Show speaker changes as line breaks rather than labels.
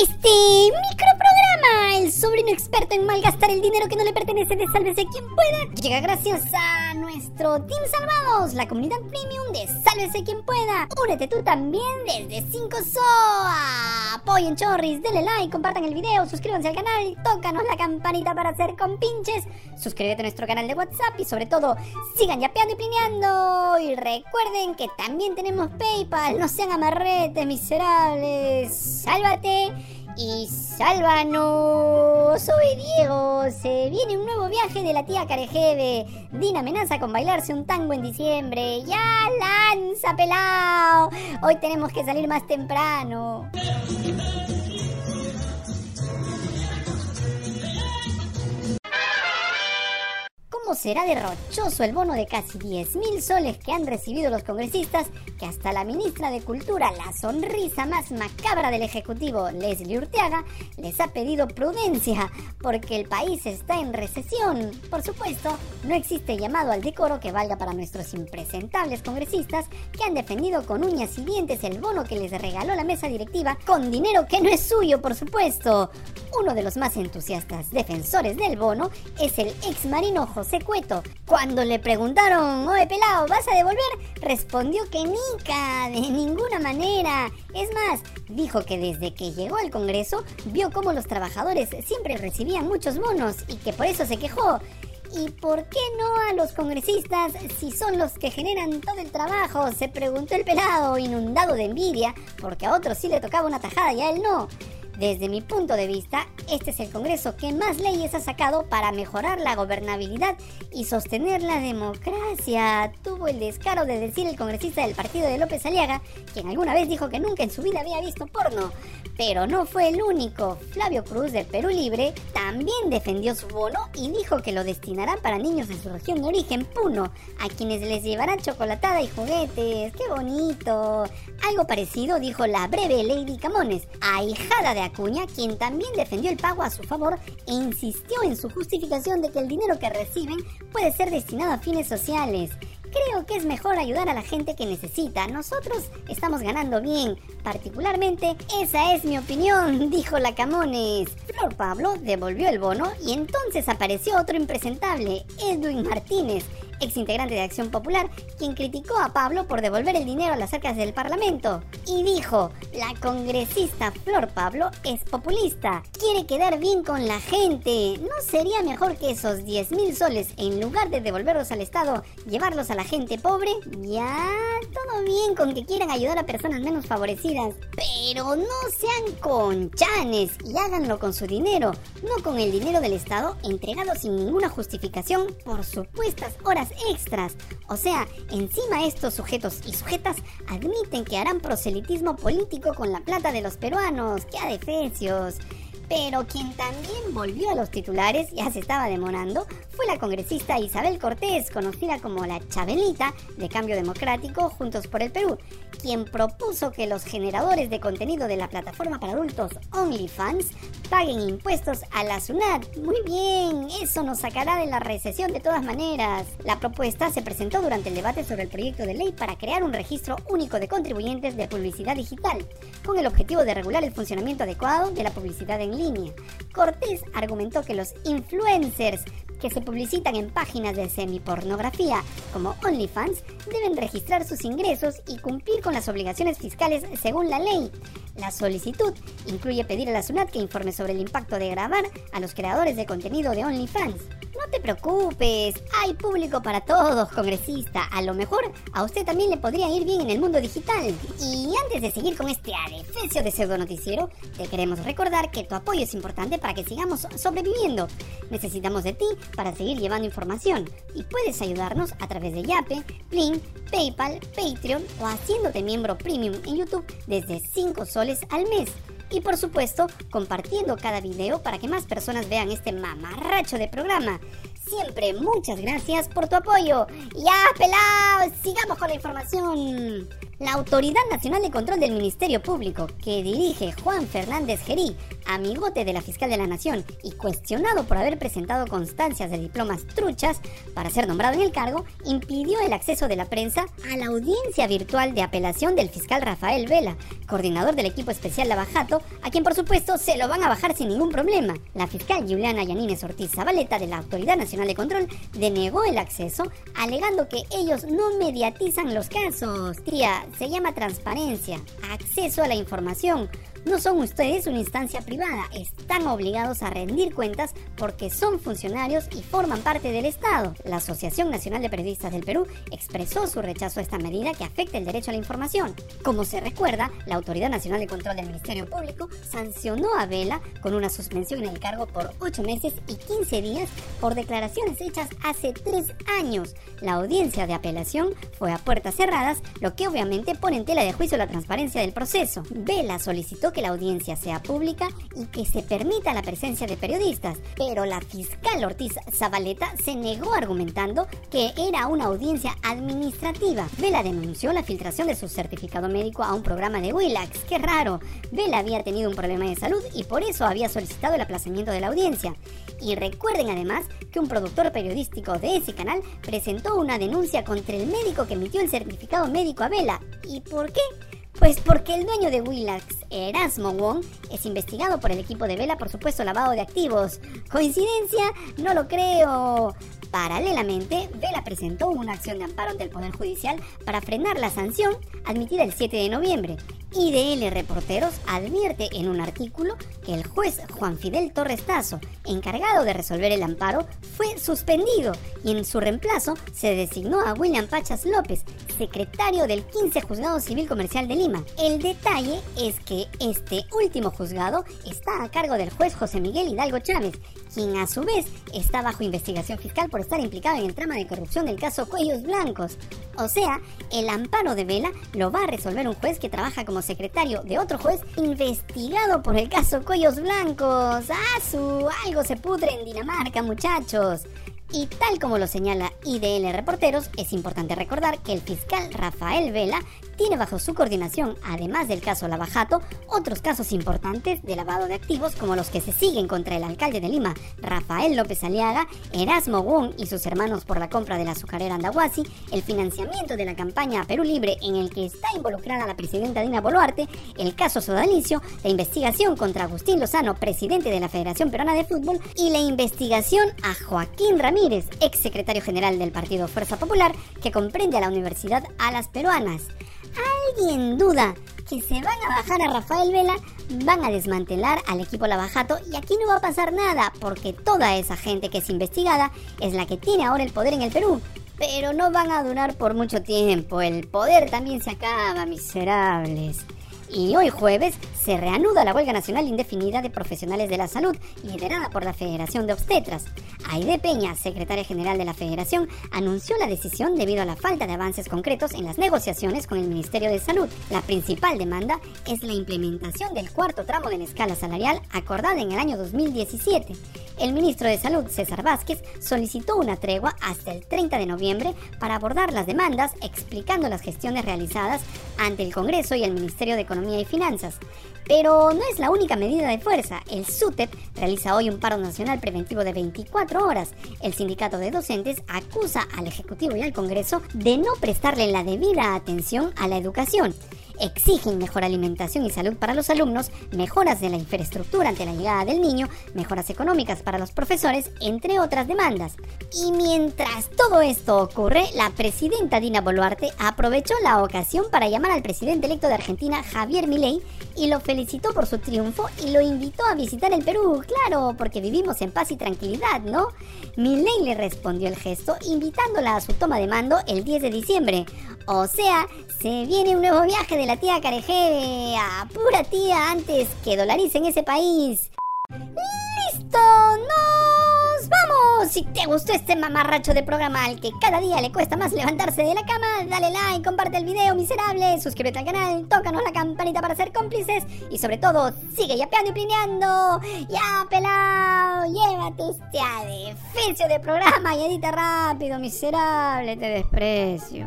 Este microprograma, experto en malgastar el dinero que no le pertenece de Sálvese quien pueda, llega gracias a nuestro Team Salvados, la comunidad premium de Sálvese quien pueda. Únete tú también desde 5 SOA. Apoyen chorris, denle like, compartan el video, suscríbanse al canal tócanos la campanita para hacer compinches. Suscríbete a nuestro canal de WhatsApp y sobre todo, sigan yapeando y plineando. Y recuerden que también tenemos PayPal, no sean amarretes miserables. Sálvate y sálvanos. Soy Diego. Se viene un nuevo viaje de la tía Carejeve. Dina amenaza con bailarse un tango en diciembre. Ya lanza, pelao. Hoy tenemos que salir más temprano. ¿Cómo será derrochoso el bono de casi 10 mil soles que han recibido los congresistas que hasta la ministra de Cultura, la sonrisa más macabra del Ejecutivo, Leslie Urteaga, les ha pedido prudencia porque el país está en recesión? Por supuesto, no existe llamado al decoro que valga para nuestros impresentables congresistas que han defendido con uñas y dientes el bono que les regaló la mesa directiva con dinero que no es suyo, por supuesto. Uno de los más entusiastas defensores del bono es el ex marino José Cueto. Cuando le preguntaron, oye pelado, ¿vas a devolver? Respondió que nica, de ninguna manera. Es más, dijo que desde que llegó al Congreso vio cómo los trabajadores siempre recibían muchos bonos y que por eso se quejó. ¿Y por qué no a los congresistas si son los que generan todo el trabajo? Se preguntó el pelado, inundado de envidia, porque a otros sí le tocaba una tajada y a él no. Desde mi punto de vista, este es el Congreso que más leyes ha sacado para mejorar la gobernabilidad y sostener la democracia. Tuvo el descaro de decir el congresista del partido de López Aliaga, quien alguna vez dijo que nunca en su vida había visto porno. Pero no fue el único. Flavio Cruz del Perú Libre también defendió su bono y dijo que lo destinarán para niños de su región de origen, Puno, a quienes les llevarán chocolatada y juguetes. ¡Qué bonito! Algo parecido dijo la breve Lady Camones, ahijada de Acuña, quien también defendió el pago a su favor e insistió en su justificación de que el dinero que reciben puede ser destinado a fines sociales. Creo que es mejor ayudar a la gente que necesita. Nosotros estamos ganando bien. Particularmente, esa es mi opinión, dijo la Camones. Flor Pablo devolvió el bono y entonces apareció otro impresentable, Edwin Martínez, ex integrante de Acción Popular, quien criticó a Pablo por devolver el dinero a las arcas del Parlamento. Y dijo, la congresista Flor Pablo es populista, quiere quedar bien con la gente. ¿No sería mejor que esos 10 mil soles, en lugar de devolverlos al Estado, llevarlos a la gente pobre? Ya, todo bien con que quieran ayudar a personas menos favorecidas, pero no sean conchanes y háganlo con su dinero, no con el dinero del Estado entregado sin ninguna justificación por supuestas horas extras. O sea, encima estos sujetos y sujetas admiten que harán proselitismo político con la plata de los peruanos. ¡Qué adefesios! Pero quien también volvió a los titulares, ya se estaba demorando, fue la congresista Isabel Cortés, conocida como la Chabelita de Cambio Democrático Juntos por el Perú, quien propuso que los generadores de contenido de la plataforma para adultos OnlyFans paguen impuestos a la SUNAT. Muy bien, eso nos sacará de la recesión de todas maneras. La propuesta se presentó durante el debate sobre el proyecto de ley para crear un registro único de contribuyentes de publicidad digital, con el objetivo de regular el funcionamiento adecuado de la publicidad en línea. Cortés argumentó que los influencers que se publicitan en páginas de semipornografía como OnlyFans deben registrar sus ingresos y cumplir con las obligaciones fiscales según la ley. La solicitud incluye pedir a la SUNAT que informe sobre el impacto de grabar a los creadores de contenido de OnlyFans. No te preocupes, hay público para todos, congresista. A lo mejor a usted también le podría ir bien en el mundo digital. Y antes de seguir con este adefesio de pseudo noticiero, te queremos recordar que tu apoyo es importante para que sigamos sobreviviendo. Necesitamos de ti para seguir llevando información y puedes ayudarnos a través de Yape, Plin, PayPal, Patreon o haciéndote miembro premium en YouTube desde 5 soles al mes. Y por supuesto, compartiendo cada video para que más personas vean este mamarracho de programa. Siempre muchas gracias por tu apoyo. Ya, pelados, sigamos con la información. La Autoridad Nacional de Control del Ministerio Público, que dirige Juan Fernández Gerí, amigote de la fiscal de la Nación y cuestionado por haber presentado constancias de diplomas truchas para ser nombrado en el cargo, impidió el acceso de la prensa a la audiencia virtual de apelación del fiscal Rafael Vela, coordinador del equipo especial Lavajato, a quien por supuesto se lo van a bajar sin ningún problema. La fiscal Juliana Yanines Ortiz Zabaleta de la Autoridad Nacional de Control denegó el acceso, alegando que ellos no mediatizan los casos. Tía, se llama transparencia, acceso a la información. No son ustedes una instancia privada, están obligados a rendir cuentas porque son funcionarios y forman parte del Estado. La Asociación Nacional de Periodistas del Perú expresó su rechazo a esta medida que afecta el derecho a la información. Como se recuerda, la Autoridad Nacional de Control del Ministerio Público sancionó a Vela con una suspensión en el cargo por 8 meses y 15 días por declaraciones hechas hace 3 años. La audiencia de apelación fue a puertas cerradas, lo que obviamente pone en tela de juicio la transparencia del proceso. Vela solicitó que la audiencia sea pública y que se permita la presencia de periodistas, pero la fiscal Ortiz Zabaleta se negó argumentando que era una audiencia administrativa. Vela denunció la filtración de su certificado médico a un programa de Willax. Qué raro. Vela había tenido un problema de salud y por eso había solicitado el aplazamiento de la audiencia. Y recuerden además que un productor periodístico de ese canal presentó una denuncia contra el médico que emitió el certificado médico a Vela. ¿Y por qué? Pues porque el dueño de Willax, Erasmo Wong, es investigado por el equipo de Vela por supuesto lavado de activos. ¿Coincidencia? No lo creo. Paralelamente, Vela presentó una acción de amparo ante el Poder Judicial para frenar la sanción admitida el 7 de noviembre. IDL Reporteros advierte en un artículo que el juez Juan Fidel Torres Tazo, encargado de resolver el amparo, fue suspendido y en su reemplazo se designó a William Pachas López, secretario del 15 Juzgado Civil Comercial de Lima. El detalle es que este último juzgado está a cargo del juez José Miguel Hidalgo Chávez, quien a su vez está bajo investigación fiscal por estar implicado en el trama de corrupción del caso Cuellos Blancos. O sea, el amparo de Vela lo va a resolver un juez que trabaja como secretario de otro juez investigado por el caso Cuellos Blancos. ¡Ah, su! Algo se pudre en Dinamarca, muchachos. Y tal como lo señala IDL Reporteros, es importante recordar que el fiscal Rafael Vela tiene bajo su coordinación, además del caso Lavajato, otros casos importantes de lavado de activos como los que se siguen contra el alcalde de Lima, Rafael López Aliaga, Erasmo Wong y sus hermanos por la compra de la azucarera Andahuasi, el financiamiento de la campaña Perú Libre en el que está involucrada la presidenta Dina Boluarte, el caso Sodalicio, la investigación contra Agustín Lozano, presidente de la Federación Peruana de Fútbol, y la investigación a Joaquín Ramírez, ex secretario general del Partido Fuerza Popular, que comprende a la Universidad a las Peruanas. ¿Alguien duda que se van a bajar a Rafael Vela? Van a desmantelar al equipo Lavajato y aquí no va a pasar nada porque toda esa gente que es investigada es la que tiene ahora el poder en el Perú. Pero no van a durar por mucho tiempo, el poder también se acaba, miserables. Y hoy jueves se reanuda la huelga nacional indefinida de profesionales de la salud, liderada por la Federación de Obstetras. Aide Peña, secretaria general de la Federación, anunció la decisión debido a la falta de avances concretos en las negociaciones con el Ministerio de Salud. La principal demanda es la implementación del cuarto tramo de la escala salarial acordada en el año 2017. El ministro de Salud, César Vázquez, solicitó una tregua hasta el 30 de noviembre para abordar las demandas, explicando las gestiones realizadas ante el Congreso y el Ministerio de Economía y Finanzas. Pero no es la única medida de fuerza. El SUTEP realiza hoy un paro nacional preventivo de 24 horas. El sindicato de docentes acusa al Ejecutivo y al Congreso de no prestarle la debida atención a la educación exigen mejor alimentación y salud para los alumnos, mejoras de la infraestructura ante la llegada del niño, mejoras económicas para los profesores, entre otras demandas. Y mientras todo esto ocurre, la presidenta Dina Boluarte aprovechó la ocasión para llamar al presidente electo de Argentina, Javier Milei, y lo felicitó por su triunfo y lo invitó a visitar el Perú, claro, porque vivimos en paz y tranquilidad, ¿no? Milei le respondió el gesto invitándola a su toma de mando el 10 de diciembre. O sea, se viene un nuevo viaje de la tía Carejeve. Apura tía antes que dolaricen ese país. ¡Listo! ¡Nos vamos! Si te gustó este mamarracho de programa al que cada día le cuesta más levantarse de la cama, dale like, comparte el video miserable, suscríbete al canal, tócanos la campanita para ser cómplices y sobre todo, sigue yapeando y plineando. ¡Ya, pelado! Llévate este adefesio de programa y edita rápido, miserable, te desprecio.